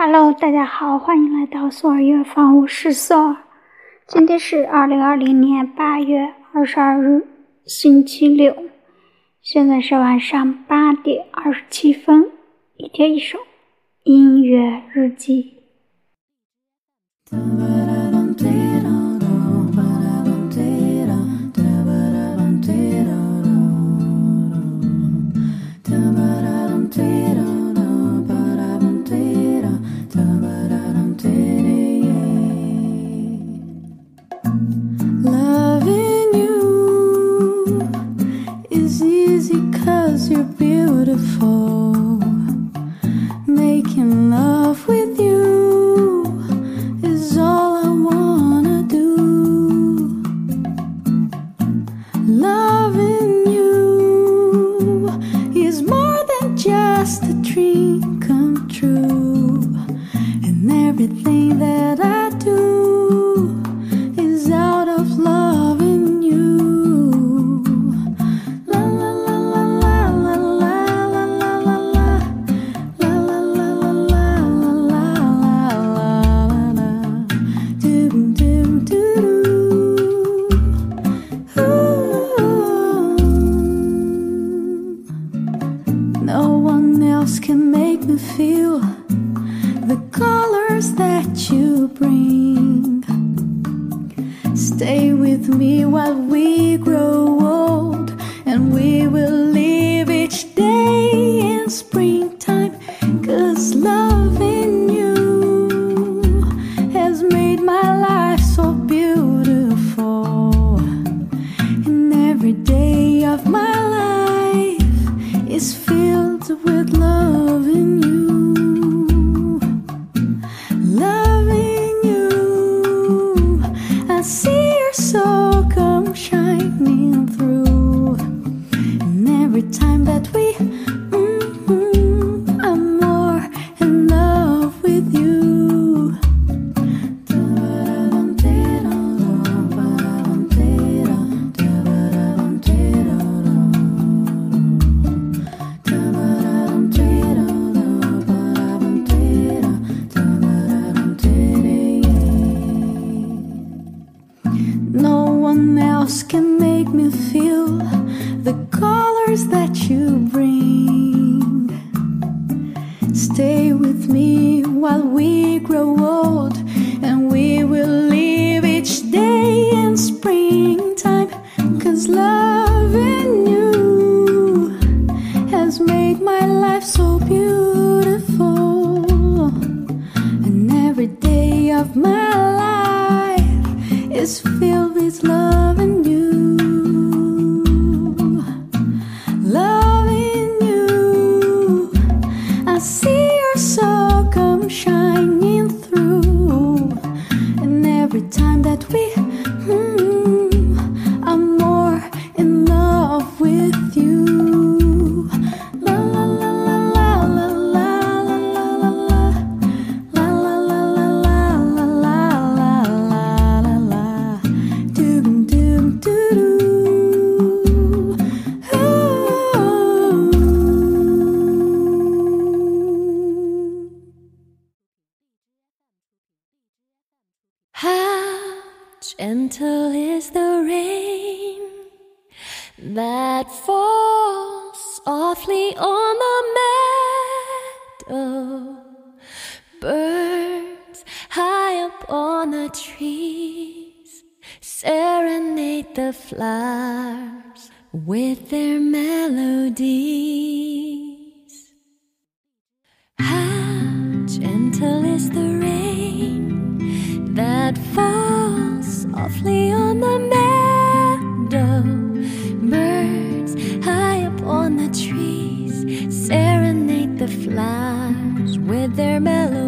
Hello，大家好，欢迎来到索尔月房屋试色。今天是二零二零年八月二十二日，星期六，现在是晚上八点二十七分。一天一首音乐日记。Stay with me while we grow old, and we will live each day in springtime. Cause loving you has made my life so beautiful, and every day of my is filled with love in you. Can make me feel the colors that you bring. Stay with me while we grow old, and we will live each day in springtime. Cause loving you has made my life so beautiful, and every day of my life is filled with love in you, loving you. I see your soul come shining through, and Gentle is the rain that falls softly on the meadow. Birds high up on the trees serenade the flowers with their melodies. Softly on the meadow. Birds high up on the trees serenade the flowers with their melodies.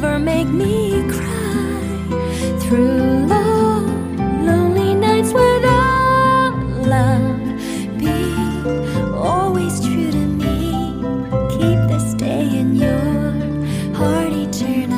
don't make me cry through long, lonely nights without love. Be always true to me. Keep this day in your heart eternally.